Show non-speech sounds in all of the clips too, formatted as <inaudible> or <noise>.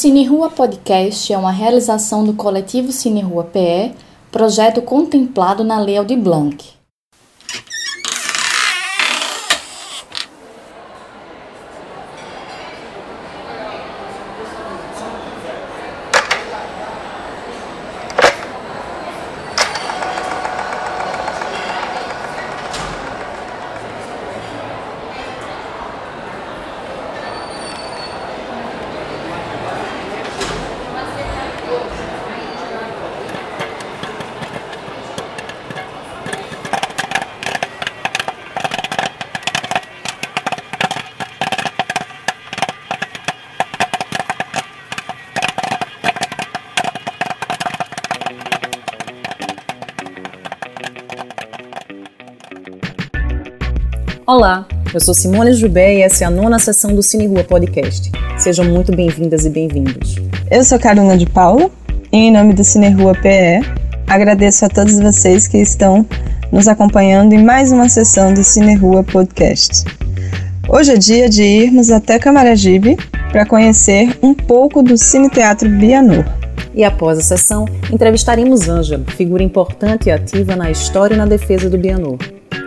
Cine Rua Podcast é uma realização do coletivo Cine Rua PE, projeto contemplado na Lei Aldir Blanc. Olá, eu sou Simone Jubé e essa é a nona sessão do Cine Rua Podcast. Sejam muito bem-vindas e bem-vindos. Eu sou Carolina de Paula e, em nome do Cine Rua PE, agradeço a todos vocês que estão nos acompanhando em mais uma sessão do Cine Rua Podcast. Hoje é dia de irmos até Camaragibe para conhecer um pouco do Cine Teatro Bianor. E após a sessão, entrevistaremos Ângelo, figura importante e ativa na história e na defesa do Bianor.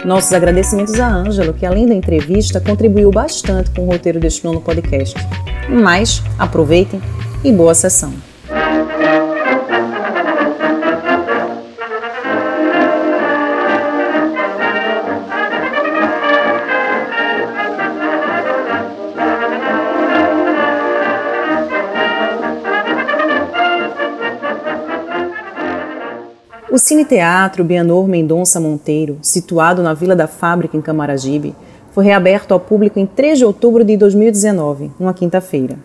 Nossos agradecimentos a Ângelo, que além da entrevista, contribuiu bastante com o roteiro deste nono podcast. Mas aproveitem e boa sessão! O Cine Teatro Bianor Mendonça Monteiro, situado na Vila da Fábrica, em Camaragibe, foi reaberto ao público em 3 de outubro de 2019, uma quinta-feira.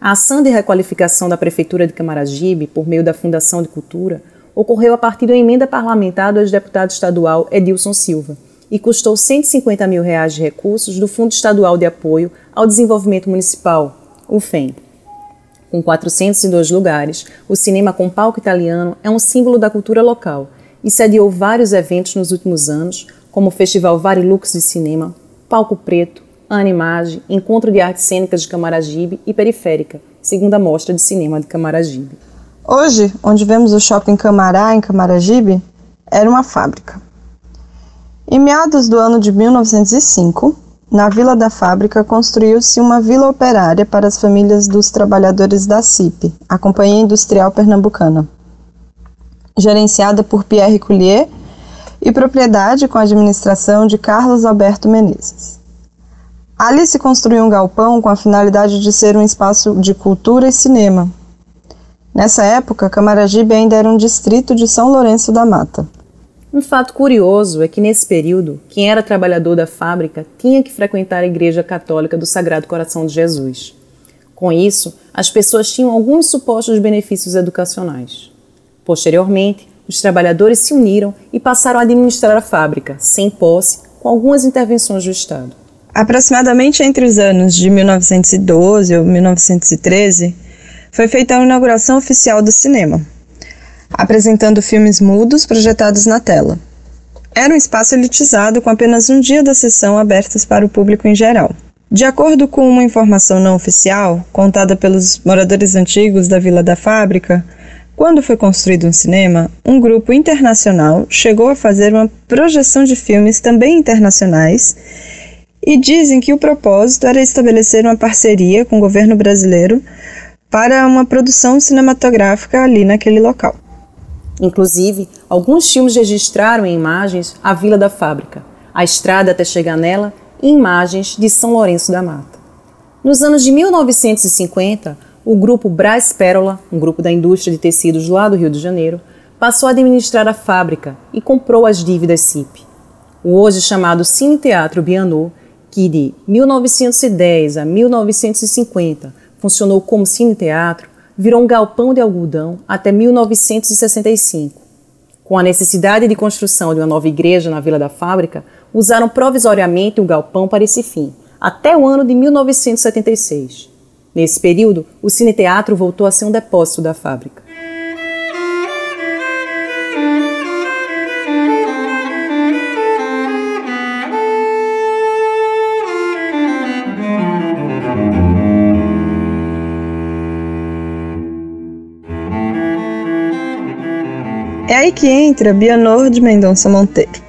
A ação de requalificação da Prefeitura de Camaragibe, por meio da Fundação de Cultura, ocorreu a partir da emenda parlamentar do ex-deputado estadual Edilson Silva e custou 150 mil reais de recursos do Fundo Estadual de Apoio ao Desenvolvimento Municipal, o FEM. Com 402 lugares, o cinema com palco italiano é um símbolo da cultura local e sediou vários eventos nos últimos anos, como o Festival Varilux de Cinema, Palco Preto, Animage, Encontro de Artes Cênicas de Camaragibe e Periférica, segunda mostra de cinema de Camaragibe. Hoje, onde vemos o shopping Camará, em Camaragibe, era uma fábrica. Em meados do ano de 1905, na Vila da Fábrica construiu-se uma vila operária para as famílias dos trabalhadores da CIP, a Companhia Industrial Pernambucana, gerenciada por Pierre Collier e propriedade com a administração de Carlos Alberto Menezes. Ali se construiu um galpão com a finalidade de ser um espaço de cultura e cinema. Nessa época, Camaragibe ainda era um distrito de São Lourenço da Mata. Um fato curioso é que nesse período, quem era trabalhador da fábrica tinha que frequentar a Igreja Católica do Sagrado Coração de Jesus. Com isso, as pessoas tinham alguns supostos benefícios educacionais. Posteriormente, os trabalhadores se uniram e passaram a administrar a fábrica, sem posse, com algumas intervenções do Estado. Aproximadamente entre os anos de 1912 ou 1913, foi feita a inauguração oficial do cinema, apresentando filmes mudos projetados na tela. Era um espaço elitizado com apenas um dia da sessão abertas para o público em geral. De acordo com uma informação não oficial, contada pelos moradores antigos da Vila da Fábrica, quando foi construído um cinema, um grupo internacional chegou a fazer uma projeção de filmes também internacionais e dizem que o propósito era estabelecer uma parceria com o governo brasileiro para uma produção cinematográfica ali naquele local. Inclusive, alguns filmes registraram em imagens a Vila da Fábrica, a estrada até chegar nela e imagens de São Lourenço da Mata. Nos anos de 1950, o grupo Brás Pérola, um grupo da indústria de tecidos lá do Rio de Janeiro, passou a administrar a fábrica e comprou as dívidas CIP. O hoje chamado Cine Teatro Bianô, que de 1910 a 1950 funcionou como cine teatro, virou um galpão de algodão até 1965. Com a necessidade de construção de uma nova igreja na Vila da Fábrica, usaram provisoriamente o galpão para esse fim, até o ano de 1976. Nesse período, o Cine Teatro voltou a ser um depósito da fábrica. Que entra Bianor de Mendonça Monteiro,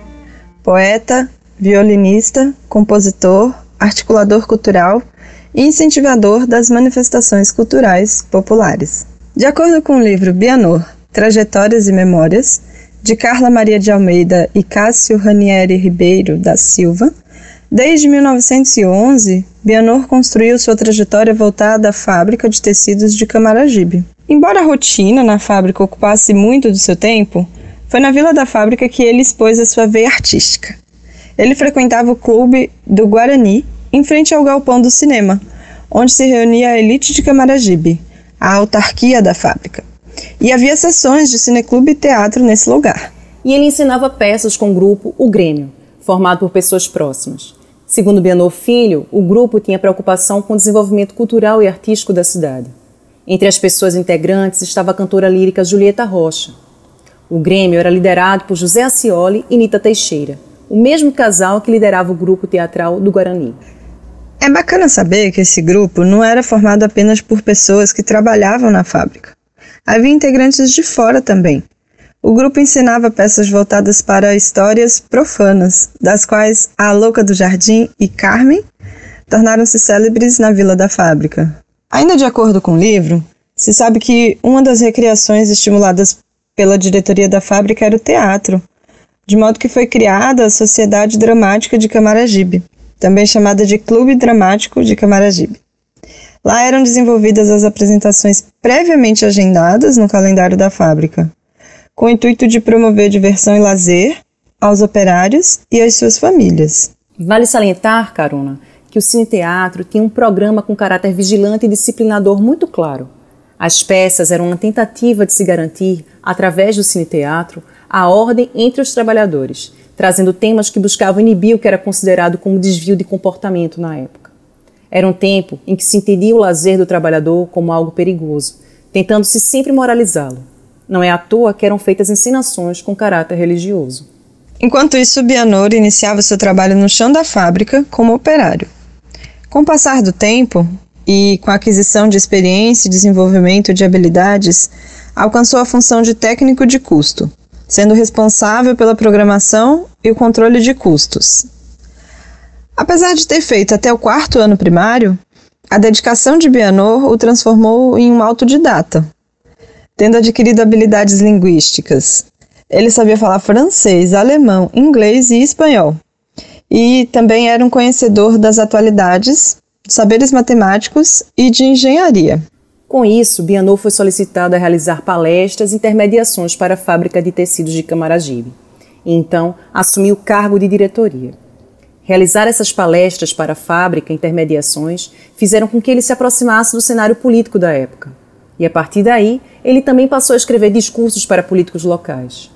poeta, violinista, compositor, articulador cultural e incentivador das manifestações culturais populares. De acordo com o livro Bianor, Trajetórias e Memórias, de Carla Maria de Almeida e Cássio Ranieri Ribeiro da Silva, desde 1911, Bianor construiu sua trajetória voltada à fábrica de tecidos de Camaragibe. Embora a rotina na fábrica ocupasse muito do seu tempo, foi na Vila da Fábrica que ele expôs a sua veia artística. Ele frequentava o clube do Guarani, em frente ao galpão do cinema, onde se reunia a elite de Camaragibe, a autarquia da fábrica. E havia sessões de cineclube e teatro nesse lugar. E ele ensinava peças com o grupo O Grêmio, formado por pessoas próximas. Segundo Bianor Filho, o grupo tinha preocupação com o desenvolvimento cultural e artístico da cidade. Entre as pessoas integrantes estava a cantora lírica Julieta Rocha. O Grêmio era liderado por José Acioli e Nita Teixeira, o mesmo casal que liderava o grupo teatral do Guarani. É bacana saber que esse grupo não era formado apenas por pessoas que trabalhavam na fábrica. Havia integrantes de fora também. O grupo ensinava peças voltadas para histórias profanas, das quais A Louca do Jardim e Carmen tornaram-se célebres na Vila da Fábrica. Ainda de acordo com o livro, se sabe que uma das recreações estimuladas pela diretoria da fábrica era o teatro, de modo que foi criada a Sociedade Dramática de Camaragibe, também chamada de Clube Dramático de Camaragibe. Lá eram desenvolvidas as apresentações previamente agendadas no calendário da fábrica, com o intuito de promover diversão e lazer aos operários e às suas famílias. Vale salientar, Caruna, que o Cine Teatro tinha um programa com caráter vigilante e disciplinador muito claro. As peças eram uma tentativa de se garantir, através do Cine Teatro, a ordem entre os trabalhadores, trazendo temas que buscavam inibir o que era considerado como desvio de comportamento na época. Era um tempo em que se entendia o lazer do trabalhador como algo perigoso, tentando-se sempre moralizá-lo. Não é à toa que eram feitas encenações com caráter religioso. Enquanto isso, Bianor iniciava seu trabalho no chão da fábrica como operário. Com o passar do tempo e com a aquisição de experiência e desenvolvimento de habilidades, alcançou a função de técnico de custo, sendo responsável pela programação e o controle de custos, Apesar de ter feito até o quarto ano primário, a dedicação de Bianor o transformou em um autodidata, tendo adquirido habilidades linguísticas. Ele sabia falar francês, alemão, inglês e espanhol. E também era um conhecedor das atualidades, saberes matemáticos e de engenharia. Com isso, Bianor foi solicitado a realizar palestras e intermediações para a fábrica de tecidos de Camaragibe. E então assumiu o cargo de diretoria. Realizar essas palestras para a fábrica, intermediações, fizeram com que ele se aproximasse do cenário político da época. E a partir daí, ele também passou a escrever discursos para políticos locais.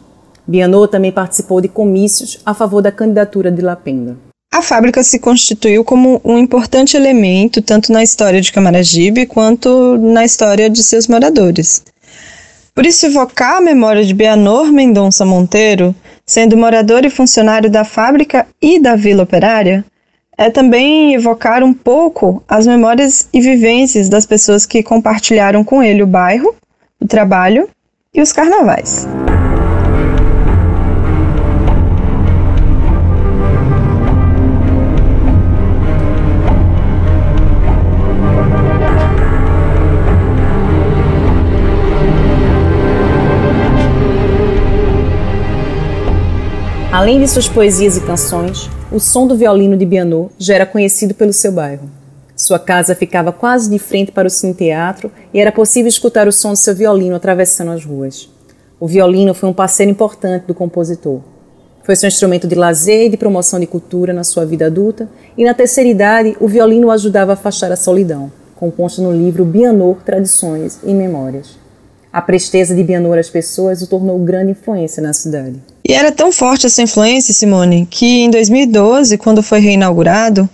Bianot também participou de comícios a favor da candidatura de Lapenda. A fábrica se constituiu como um importante elemento tanto na história de Camaragibe quanto na história de seus moradores. Por isso, evocar a memória de Bianor Mendonça Monteiro sendo morador e funcionário da fábrica e da Vila Operária, é também evocar um pouco as memórias e vivências das pessoas que compartilharam com ele o bairro, o trabalho e os carnavais. Além de suas poesias e canções, o som do violino de Bianot já era conhecido pelo seu bairro. Sua casa ficava quase de frente para o cine-teatro e era possível escutar o som de seu violino atravessando as ruas. O violino foi um parceiro importante do compositor. Foi seu instrumento de lazer e de promoção de cultura na sua vida adulta, e na terceira idade o violino o ajudava a afastar a solidão, composto no livro Bianor Tradições e Memórias. A presteza de Bianor às pessoas o tornou grande influência na cidade. E era tão forte essa influência, Simone, que em 2012, quando foi reinaugurado,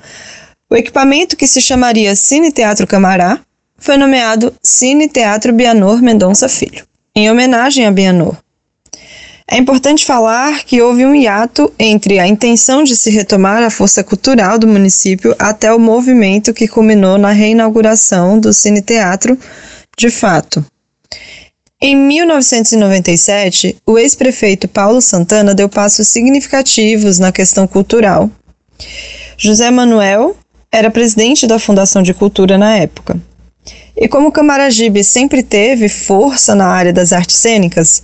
o equipamento que se chamaria Cine Teatro Camará foi nomeado Cine Teatro Bianor Mendonça Filho, em homenagem a Bianor. É importante falar que houve um hiato entre a intenção de se retomar a força cultural do município até o movimento que culminou na reinauguração do Cine Teatro de fato. Em 1997, o ex-prefeito Paulo Santana deu passos significativos na questão cultural. José Manuel era presidente da Fundação de Cultura na época. E como Camaragibe sempre teve força na área das artes cênicas,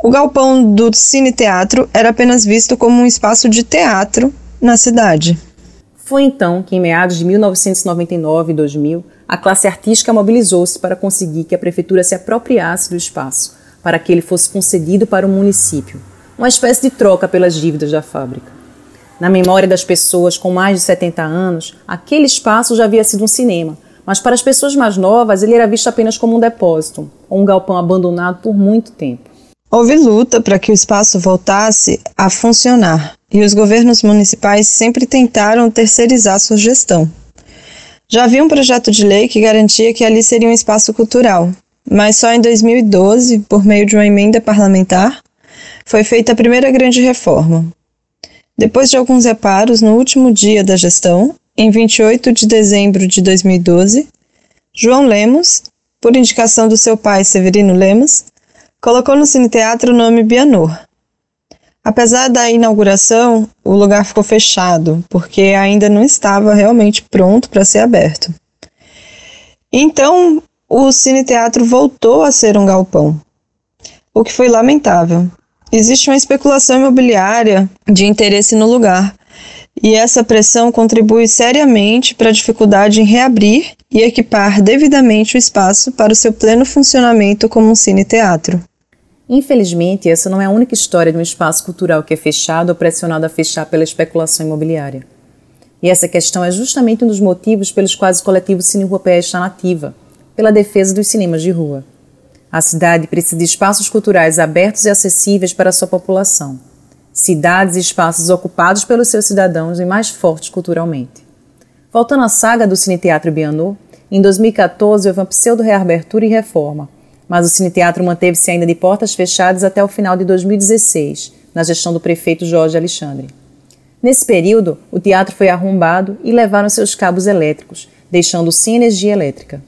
o galpão do Cine Teatro era apenas visto como um espaço de teatro na cidade. Foi então que, em meados de 1999 e 2000, a classe artística mobilizou-se para conseguir que a prefeitura se apropriasse do espaço, para que ele fosse concedido para o município, uma espécie de troca pelas dívidas da fábrica. Na memória das pessoas com mais de 70 anos, aquele espaço já havia sido um cinema, mas para as pessoas mais novas ele era visto apenas como um depósito, ou um galpão abandonado por muito tempo. Houve luta para que o espaço voltasse a funcionar, e os governos municipais sempre tentaram terceirizar sua gestão. Já havia um projeto de lei que garantia que ali seria um espaço cultural, mas só em 2012, por meio de uma emenda parlamentar, foi feita a primeira grande reforma. Depois de alguns reparos, no último dia da gestão, em 28 de dezembro de 2012, João Lemos, por indicação do seu pai Severino Lemos, colocou no Cine Teatro o nome Bianor, Apesar da inauguração, o lugar ficou fechado, porque ainda não estava realmente pronto para ser aberto. Então, o Cine Teatro voltou a ser um galpão, o que foi lamentável. Existe uma especulação imobiliária de interesse no lugar, e essa pressão contribui seriamente para a dificuldade em reabrir e equipar devidamente o espaço para o seu pleno funcionamento como um cine-teatro. Infelizmente, essa não é a única história de um espaço cultural que é fechado ou pressionado a fechar pela especulação imobiliária. E essa questão é justamente um dos motivos pelos quais o coletivo Cine Rua PE está nativa, pela defesa dos cinemas de rua. A cidade precisa de espaços culturais abertos e acessíveis para a sua população. Cidades e espaços ocupados pelos seus cidadãos e mais fortes culturalmente. Voltando à saga do Cine Teatro Bianô, em 2014 houve uma pseudo-reabertura e reforma, mas o Cine Teatro manteve-se ainda de portas fechadas até o final de 2016, na gestão do prefeito Jorge Alexandre. Nesse período, o teatro foi arrombado e levaram seus cabos elétricos, deixando sem energia elétrica.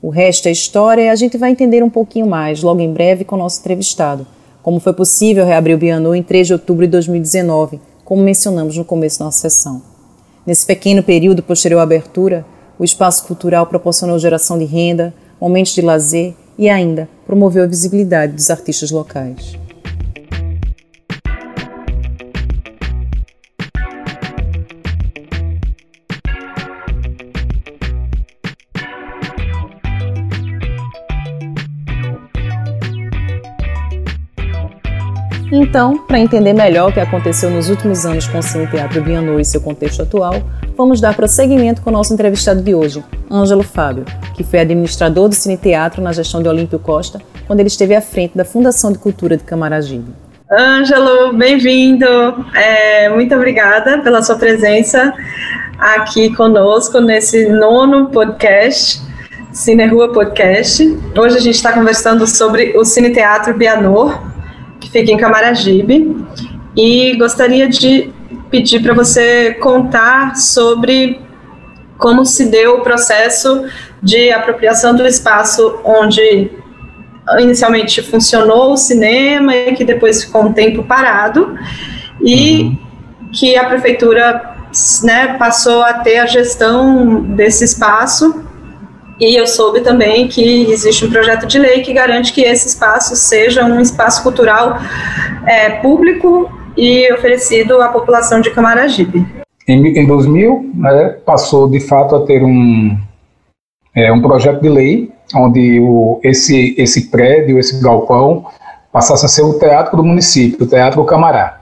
O resto é história e a gente vai entender um pouquinho mais logo em breve com o nosso entrevistado, como foi possível reabrir o Bianô em 3 de outubro de 2019, como mencionamos no começo da nossa sessão. Nesse pequeno período posterior à abertura, o espaço cultural proporcionou geração de renda, momentos de lazer e ainda promoveu a visibilidade dos artistas locais. Então, para entender melhor o que aconteceu nos últimos anos com o Cine Teatro Biennou e seu contexto atual, vamos dar prosseguimento com o nosso entrevistado de hoje, Ângelo Fábio, que foi administrador do Cine Teatro na gestão de Olímpio Costa, quando ele esteve à frente da Fundação de Cultura de Camaragibe. Ângelo, bem-vindo. É, muito obrigada pela sua presença aqui conosco nesse nono podcast, Cine Rua Podcast. Hoje a gente está conversando sobre o Cine Teatro Bianor, que fica em Camaragibe, e gostaria de pedir para você contar sobre como se deu o processo de apropriação do espaço onde inicialmente funcionou o cinema e que depois ficou um tempo parado e uhum. que a prefeitura né, passou a ter a gestão desse espaço e eu soube também que existe um projeto de lei que garante que esse espaço seja um espaço cultural é, público e oferecido à população de Camaragibe. Em, em 2000, né, passou de fato a ter um, é, um projeto de lei onde o, esse, esse prédio, esse galpão, passasse a ser o teatro do município, o Teatro Camará.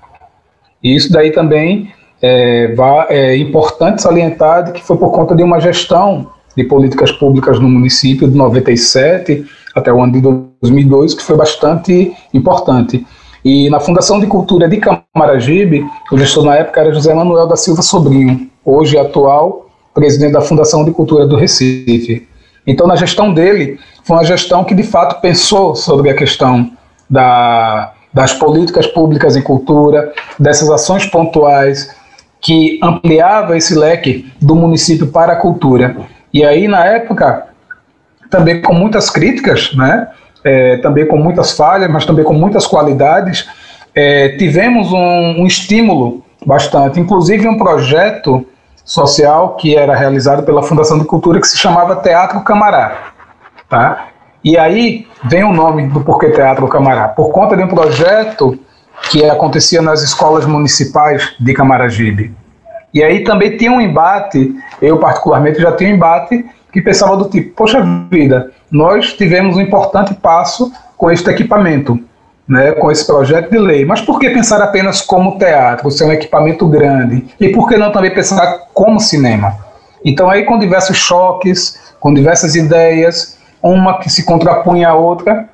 E isso daí também é, é importante salientar de que foi por conta de uma gestão de políticas públicas no município de 97 até o ano de 2002, que foi bastante importante. E na Fundação de Cultura de Camaragibe, o gestor na época era José Manuel da Silva Sobrinho, hoje atual presidente da Fundação de Cultura do Recife. Então, na gestão dele, foi uma gestão que de fato pensou sobre a questão da, das políticas públicas em cultura, dessas ações pontuais que ampliava esse leque do município para a cultura. E aí, na época, também com muitas críticas, né? É, também com muitas falhas, mas também com muitas qualidades, é, tivemos um, um estímulo bastante, inclusive um projeto social que era realizado pela Fundação de Cultura que se chamava Teatro Camará, tá? E aí vem o nome do Porquê Teatro Camará, por conta de um projeto que acontecia nas escolas municipais de Camaragibe. E aí também tinha um embate, eu particularmente já tinha um embate que pensava do tipo, poxa vida, nós tivemos um importante passo com este equipamento, né, com esse projeto de lei. Mas por que pensar apenas como teatro, ser um equipamento grande? E por que não também pensar como cinema? Então aí com diversos choques, com diversas ideias, uma que se contrapunha à outra,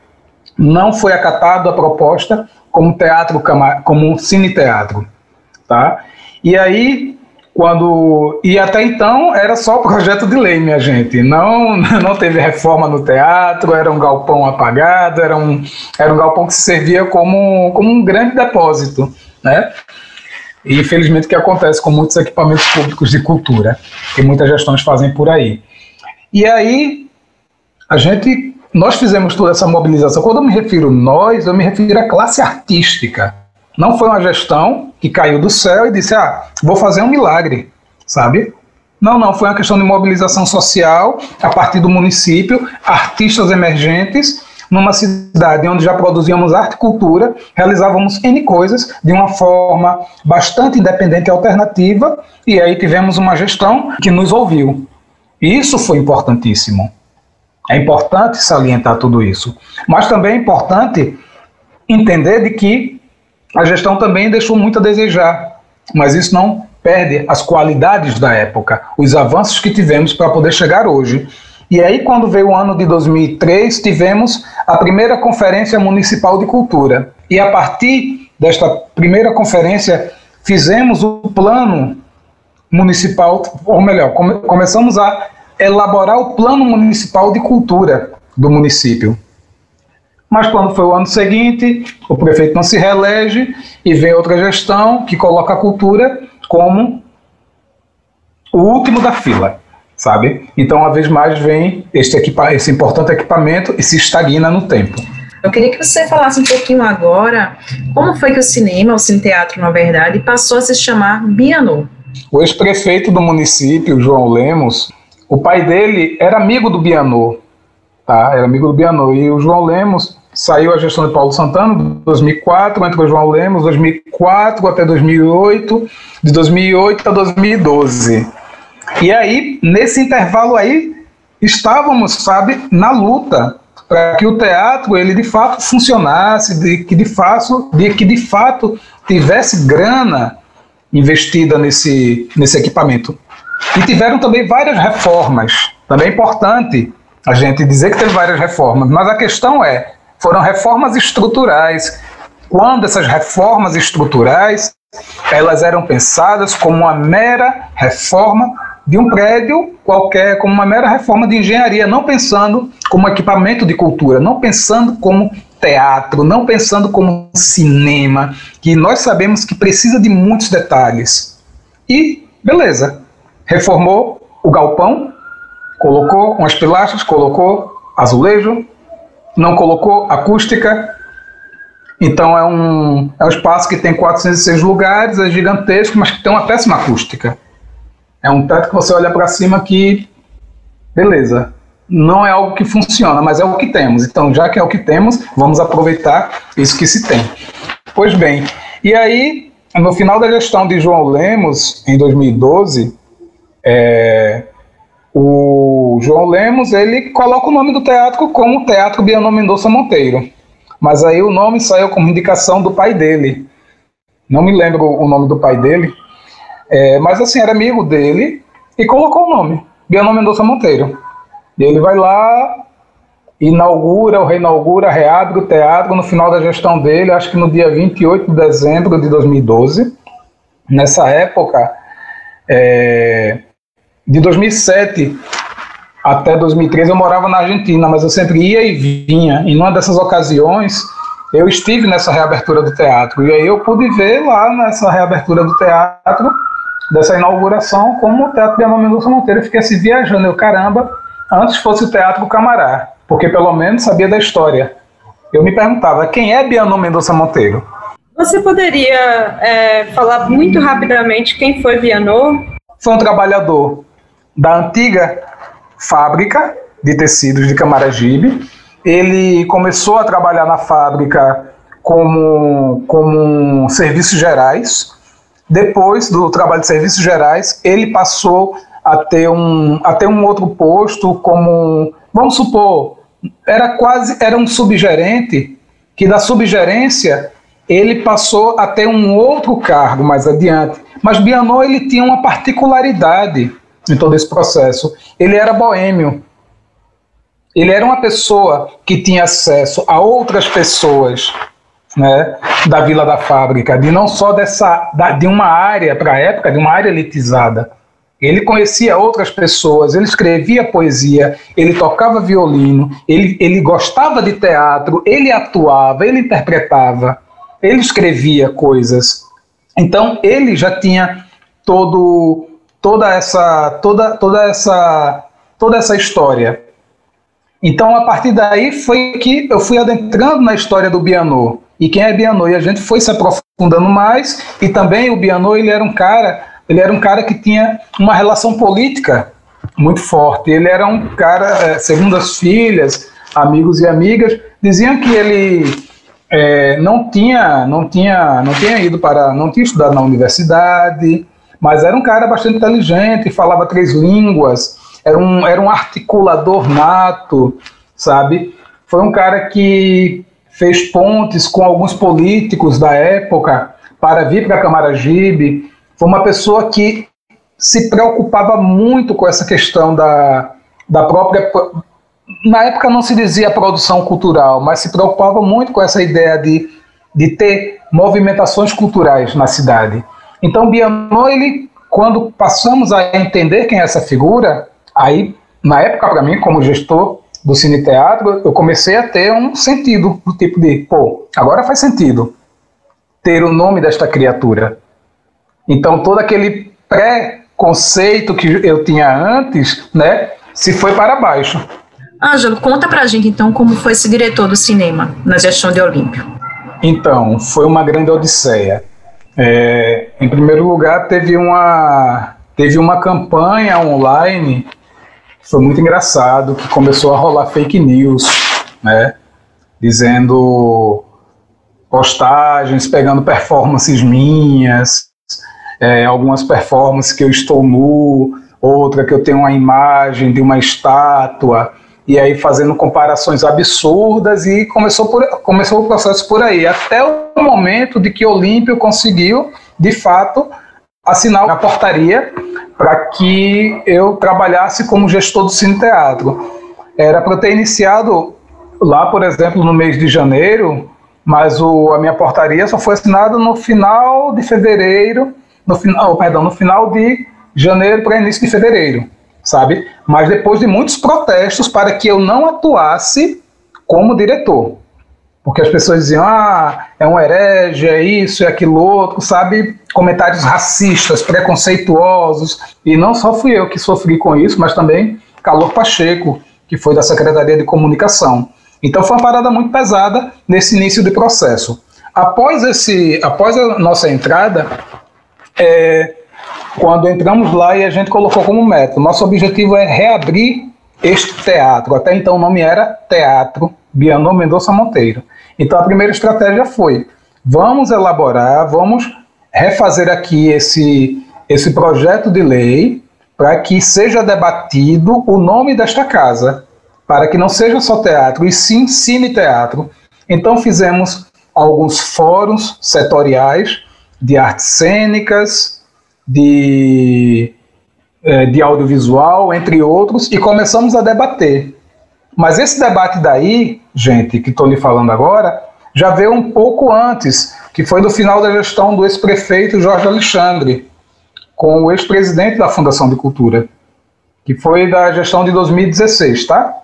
não foi acatado a proposta como teatro, como cine-teatro, tá? E aí quando e até então era só projeto de lei, minha gente. Não <laughs> não teve reforma no teatro, era um galpão apagado, era um era um galpão que se servia como como um grande depósito, né? E infelizmente o que acontece com muitos equipamentos públicos de cultura, que muitas gestões fazem por aí. E aí a gente nós fizemos toda essa mobilização. Quando eu me refiro nós, eu me refiro à classe artística não foi uma gestão que caiu do céu e disse: ah, vou fazer um milagre, sabe? Não, não, foi uma questão de mobilização social a partir do município, artistas emergentes, numa cidade onde já produzíamos arte e cultura, realizávamos N coisas de uma forma bastante independente e alternativa, e aí tivemos uma gestão que nos ouviu. Isso foi importantíssimo. É importante salientar tudo isso. Mas também é importante entender de que a gestão também deixou muito a desejar, mas isso não perde as qualidades da época, os avanços que tivemos para poder chegar hoje. E aí, quando veio o ano de 2003, tivemos a primeira Conferência Municipal de Cultura. E a partir desta primeira conferência, fizemos o plano municipal, ou melhor, come, começamos a elaborar o plano municipal de cultura do município. Mas quando foi o ano seguinte, o prefeito não se reelege e vem outra gestão que coloca a cultura como o último da fila, sabe? Então, uma vez mais, vem este equipa esse importante equipamento e se estagna no tempo. Eu queria que você falasse um pouquinho agora como foi que o cinema, o cine teatro, na verdade, passou a se chamar Bianô. O ex-prefeito do município, João Lemos, o pai dele era amigo do Bianô, tá? Era amigo do Bianô. E o João Lemos saiu a gestão de Paulo Santana, 2004, entrou o João Lemos, 2004 até 2008, de 2008 a 2012. E aí, nesse intervalo aí, estávamos, sabe, na luta para que o teatro ele de fato funcionasse, de que de fato, de que de fato tivesse grana investida nesse, nesse equipamento. E tiveram também várias reformas. Também é importante a gente dizer que teve várias reformas, mas a questão é, foram reformas estruturais. Quando essas reformas estruturais, elas eram pensadas como uma mera reforma de um prédio qualquer, como uma mera reforma de engenharia, não pensando como equipamento de cultura, não pensando como teatro, não pensando como cinema, que nós sabemos que precisa de muitos detalhes. E, beleza, reformou o galpão, colocou umas pilastras, colocou azulejo, não colocou acústica. Então é um, é um espaço que tem 406 lugares, é gigantesco, mas que tem uma péssima acústica. É um teto que você olha para cima que, beleza, não é algo que funciona, mas é o que temos. Então, já que é o que temos, vamos aproveitar isso que se tem. Pois bem, e aí, no final da gestão de João Lemos, em 2012, é, o João Lemos, ele coloca o nome do teatro como Teatro Bianô Mendonça Monteiro. Mas aí o nome saiu como indicação do pai dele. Não me lembro o nome do pai dele. É, mas assim, era amigo dele e colocou o nome, Bianô Mendonça Monteiro. E ele vai lá, inaugura, ou reinaugura, reabre o teatro no final da gestão dele, acho que no dia 28 de dezembro de 2012. Nessa época, é, de 2007 até 2013 eu morava na Argentina, mas eu sempre ia e vinha. E numa dessas ocasiões eu estive nessa reabertura do teatro e aí eu pude ver lá nessa reabertura do teatro dessa inauguração como o Teatro de Ana Mendonça Monteiro. Eu fiquei assim viajando, eu caramba, antes fosse o Teatro Camará. porque pelo menos sabia da história. Eu me perguntava, quem é Bianô Mendonça Monteiro? Você poderia é, falar muito rapidamente quem foi Bianô? Foi um trabalhador da antiga fábrica de tecidos de Camaragibe. Ele começou a trabalhar na fábrica como, como serviços gerais. Depois do trabalho de serviços gerais, ele passou a ter um, a ter um outro posto como, vamos supor, era quase era um subgerente, que da subgerência ele passou a ter um outro cargo mais adiante. Mas Bianot ele tinha uma particularidade em todo esse processo. Ele era boêmio. Ele era uma pessoa que tinha acesso a outras pessoas né, da Vila da Fábrica, de não só dessa, da, de uma área, para a época, de uma área elitizada. Ele conhecia outras pessoas, ele escrevia poesia, ele tocava violino, ele, ele gostava de teatro, ele atuava, ele interpretava, ele escrevia coisas. Então ele já tinha todo toda essa toda toda essa toda essa história. Então a partir daí foi que eu fui adentrando na história do Bianô. E quem é Bianô? E a gente foi se aprofundando mais e também o Bianô ele era um cara ele era um cara que tinha uma relação política muito forte. Ele era um cara, é, segundo as filhas, amigos e amigas, diziam que ele é, não tinha, não tinha, não tinha ido para, não tinha estudado na universidade, mas era um cara bastante inteligente, falava três línguas, era um, era um articulador nato, sabe? Foi um cara que fez pontes com alguns políticos da época para vir para Camaragibe foi uma pessoa que se preocupava muito com essa questão da, da própria. Na época não se dizia produção cultural, mas se preocupava muito com essa ideia de, de ter movimentações culturais na cidade. Então, Bianot, ele, quando passamos a entender quem é essa figura, aí, na época, para mim, como gestor do Cine Teatro, eu comecei a ter um sentido, do tipo de, pô, agora faz sentido ter o nome desta criatura. Então, todo aquele pré-conceito que eu tinha antes, né, se foi para baixo. Ângelo, conta pra gente então como foi esse diretor do cinema na gestão de Olímpio. Então, foi uma grande odisseia. É, em primeiro lugar, teve uma, teve uma campanha online, foi muito engraçado, que começou a rolar fake news, né, dizendo postagens, pegando performances minhas, é, algumas performances que eu estou nu, outra que eu tenho uma imagem de uma estátua, e aí fazendo comparações absurdas e começou, por, começou o processo por aí, até o momento de que Olímpio conseguiu, de fato, assinar a portaria para que eu trabalhasse como gestor do Cine Teatro. Era para ter iniciado lá, por exemplo, no mês de janeiro, mas o, a minha portaria só foi assinada no final de fevereiro no final, oh, perdão, no final de janeiro para início de fevereiro, sabe? Mas depois de muitos protestos para que eu não atuasse como diretor. Porque as pessoas diziam, ah, é um herege, é isso, é aquilo outro, sabe? Comentários racistas, preconceituosos. E não só fui eu que sofri com isso, mas também Calor Pacheco, que foi da Secretaria de Comunicação. Então foi uma parada muito pesada nesse início de processo. Após, esse, após a nossa entrada, é, quando entramos lá e a gente colocou como meta, nosso objetivo é reabrir este teatro. Até então o nome era Teatro Bianô Mendonça Monteiro. Então a primeira estratégia foi: vamos elaborar, vamos refazer aqui esse, esse projeto de lei para que seja debatido o nome desta casa, para que não seja só teatro, e sim cine teatro. Então fizemos alguns fóruns setoriais de artes cênicas, de, é, de audiovisual, entre outros, e começamos a debater. Mas esse debate daí, gente, que estou lhe falando agora, já veio um pouco antes, que foi no final da gestão do ex-prefeito Jorge Alexandre, com o ex-presidente da Fundação de Cultura, que foi da gestão de 2016, tá?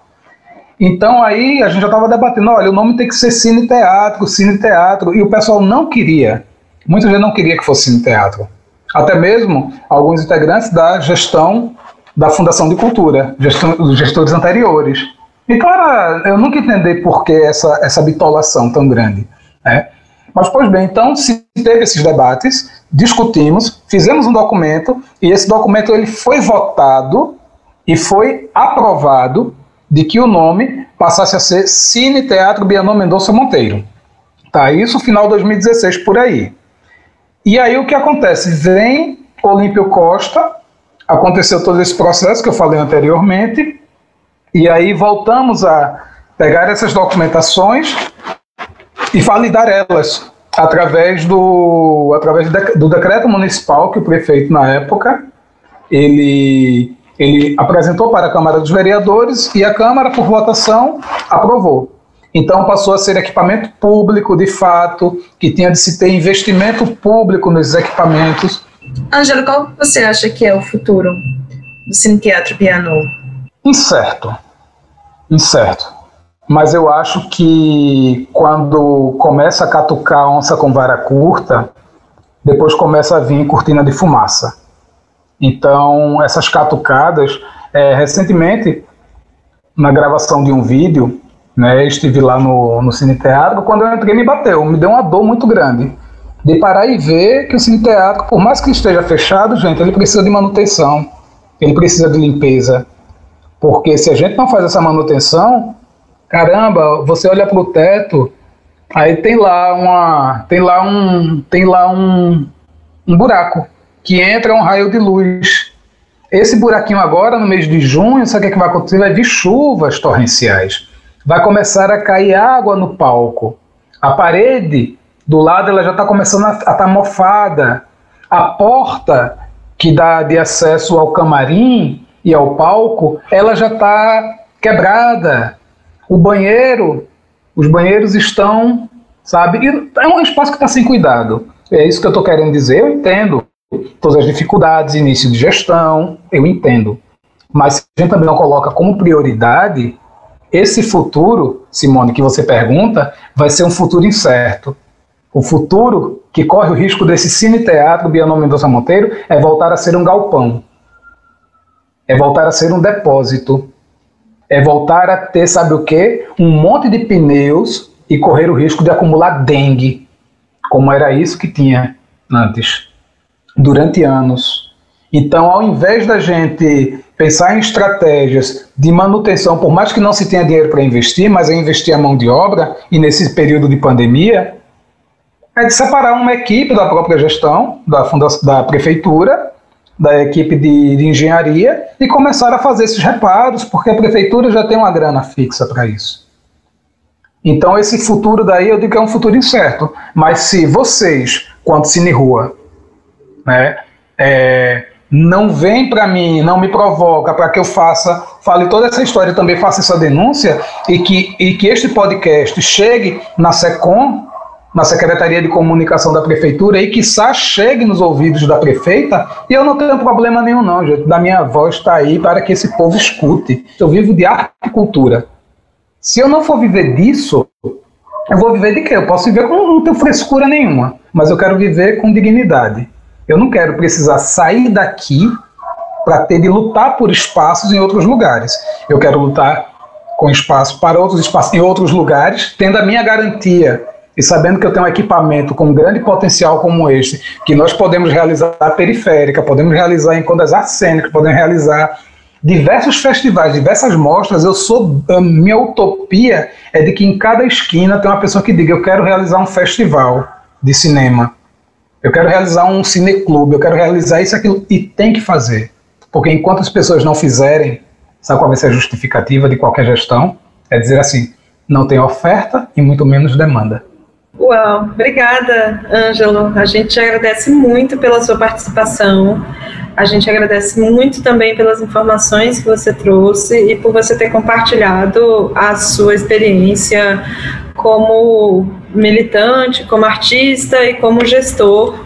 Então aí a gente já estava debatendo, olha, o nome tem que ser Cine Teatro, Cine Teatro, e o pessoal não queria. Muita gente não queria que fosse no teatro. Até mesmo alguns integrantes da gestão da Fundação de Cultura, gestão, gestores anteriores. Era, eu nunca entendi por que essa, essa bitolação tão grande. Né? Mas, pois bem, então se teve esses debates, discutimos, fizemos um documento, e esse documento ele foi votado e foi aprovado de que o nome passasse a ser Cine Teatro Bianão Mendonça Monteiro. Tá, isso final de 2016 por aí. E aí o que acontece? Vem Olímpio Costa, aconteceu todo esse processo que eu falei anteriormente, e aí voltamos a pegar essas documentações e validar elas através do através do decreto municipal que o prefeito na época ele ele apresentou para a Câmara dos Vereadores e a Câmara por votação aprovou. Então passou a ser equipamento público de fato, que tinha de se ter investimento público nos equipamentos. Ângelo, qual você acha que é o futuro do Cine Teatro Piano? Incerto. Incerto. Mas eu acho que quando começa a catucar onça com vara curta, depois começa a vir cortina de fumaça. Então, essas catucadas, é, recentemente, na gravação de um vídeo, né, estive lá no, no Cine Teatro, quando eu entrei me bateu, me deu uma dor muito grande. De parar e ver que o Cine Teatro, por mais que esteja fechado, gente, ele precisa de manutenção, ele precisa de limpeza. Porque se a gente não faz essa manutenção, caramba, você olha para o teto, aí tem lá uma, tem lá um, tem lá um, um buraco que entra um raio de luz. Esse buraquinho agora, no mês de junho, sabe o que, é vai acontecer? Vai vir chuvas torrenciais. Vai começar a cair água no palco. A parede do lado ela já está começando a estar tá mofada. A porta que dá de acesso ao camarim e ao palco, ela já está quebrada. O banheiro, os banheiros estão, sabe? é um espaço que está sem cuidado. É isso que eu estou querendo dizer. Eu entendo todas as dificuldades, início de gestão, eu entendo. Mas a gente também não coloca como prioridade esse futuro, Simone, que você pergunta, vai ser um futuro incerto. O futuro que corre o risco desse cine-teatro Bianão Mendonça Monteiro é voltar a ser um galpão. É voltar a ser um depósito é voltar a ter, sabe o quê? Um monte de pneus e correr o risco de acumular dengue, como era isso que tinha antes, durante anos. Então, ao invés da gente pensar em estratégias de manutenção, por mais que não se tenha dinheiro para investir, mas é investir a mão de obra, e nesse período de pandemia, é de separar uma equipe da própria gestão, da, da prefeitura, da equipe de, de engenharia e começaram a fazer esses reparos, porque a prefeitura já tem uma grana fixa para isso. Então, esse futuro daí eu digo que é um futuro incerto. Mas se vocês, quanto Cine Rua, né, é, não vem para mim, não me provoca para que eu faça, fale toda essa história, também faça essa denúncia e que, e que este podcast chegue na SECOM, na Secretaria de Comunicação da Prefeitura e que chegue nos ouvidos da prefeita, e eu não tenho problema nenhum não, gente. Da minha voz está aí para que esse povo escute. Eu vivo de arte e cultura. Se eu não for viver disso, eu vou viver de quê? Eu posso viver com não tenho frescura nenhuma, mas eu quero viver com dignidade. Eu não quero precisar sair daqui para ter de lutar por espaços em outros lugares. Eu quero lutar com espaço para outros espaços em outros lugares, tendo a minha garantia e sabendo que eu tenho um equipamento com grande potencial como este, que nós podemos realizar periférica, podemos realizar em das artes cênicas, podemos realizar diversos festivais, diversas mostras, eu sou a minha utopia é de que em cada esquina tem uma pessoa que diga eu quero realizar um festival de cinema. Eu quero realizar um cineclube, eu quero realizar isso aquilo e tem que fazer. Porque enquanto as pessoas não fizerem, sabe qual vai ser a justificativa de qualquer gestão? É dizer assim, não tem oferta e muito menos demanda. Uau, obrigada, Ângelo. A gente agradece muito pela sua participação. A gente agradece muito também pelas informações que você trouxe e por você ter compartilhado a sua experiência como militante, como artista e como gestor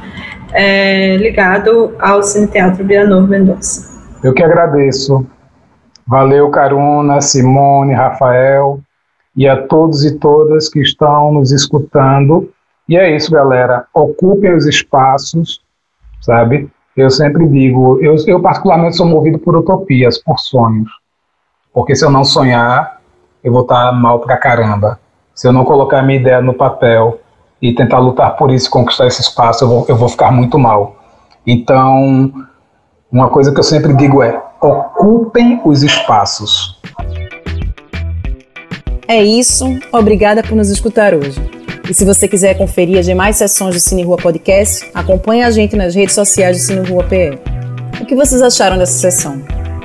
é, ligado ao Cine Teatro Bianor Mendonça. Eu que agradeço. Valeu, Caruna, Simone, Rafael e a todos e todas que estão nos escutando. E é isso, galera. Ocupem os espaços, sabe? Eu sempre digo, eu, eu particularmente sou movido por utopias, por sonhos. Porque se eu não sonhar, eu vou estar mal pra caramba. Se eu não colocar minha ideia no papel e tentar lutar por isso, conquistar esse espaço, eu vou, eu vou ficar muito mal. Então, uma coisa que eu sempre digo é: ocupem os espaços. É isso. Obrigada por nos escutar hoje. E se você quiser conferir as demais sessões do Cine Rua Podcast, acompanhe a gente nas redes sociais do Cine Rua PE. O que vocês acharam dessa sessão?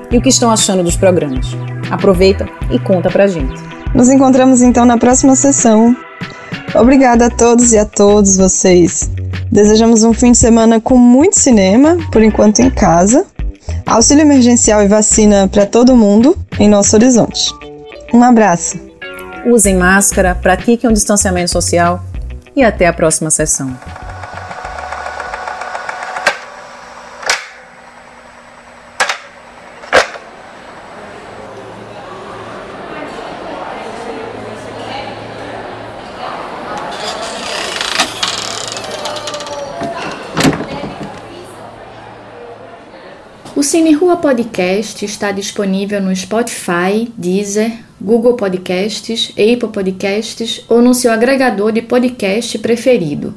E o que estão achando dos programas? Aproveita e conta pra gente. Nos encontramos então na próxima sessão. Obrigada a todos e a todos vocês. Desejamos um fim de semana com muito cinema, por enquanto em casa. Auxílio emergencial e vacina para todo mundo em nosso horizonte. Um abraço usem máscara, pratiquem o um distanciamento social e até a próxima sessão. O Cine Rua Podcast está disponível no Spotify, Deezer, Google Podcasts, Apple Podcasts ou no seu agregador de podcast preferido.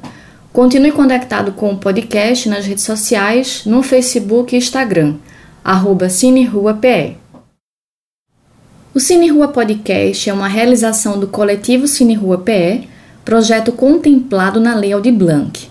Continue conectado com o podcast nas redes sociais, no Facebook e Instagram, arroba CineRuaPE. O Cine Rua Podcast é uma realização do coletivo Cine Rua PE, projeto contemplado na Lei Aldir Blanc.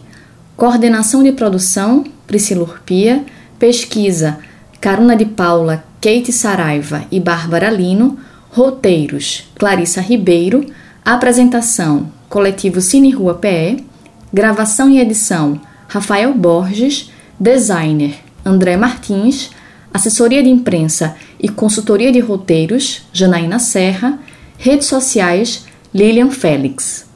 Coordenação de produção, Priscila Urpia, pesquisa, Caruna de Paula, Kate Saraiva e Bárbara Lino, Roteiros: Clarissa Ribeiro. Apresentação: Coletivo Cine Rua PE. Gravação e edição: Rafael Borges. Designer: André Martins. Assessoria de imprensa e consultoria de roteiros: Janaína Serra. Redes sociais: Lilian Félix.